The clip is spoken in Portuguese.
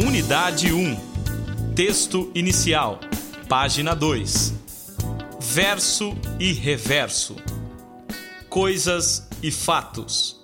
Unidade 1. Texto inicial. Página 2. Verso e reverso. Coisas e fatos.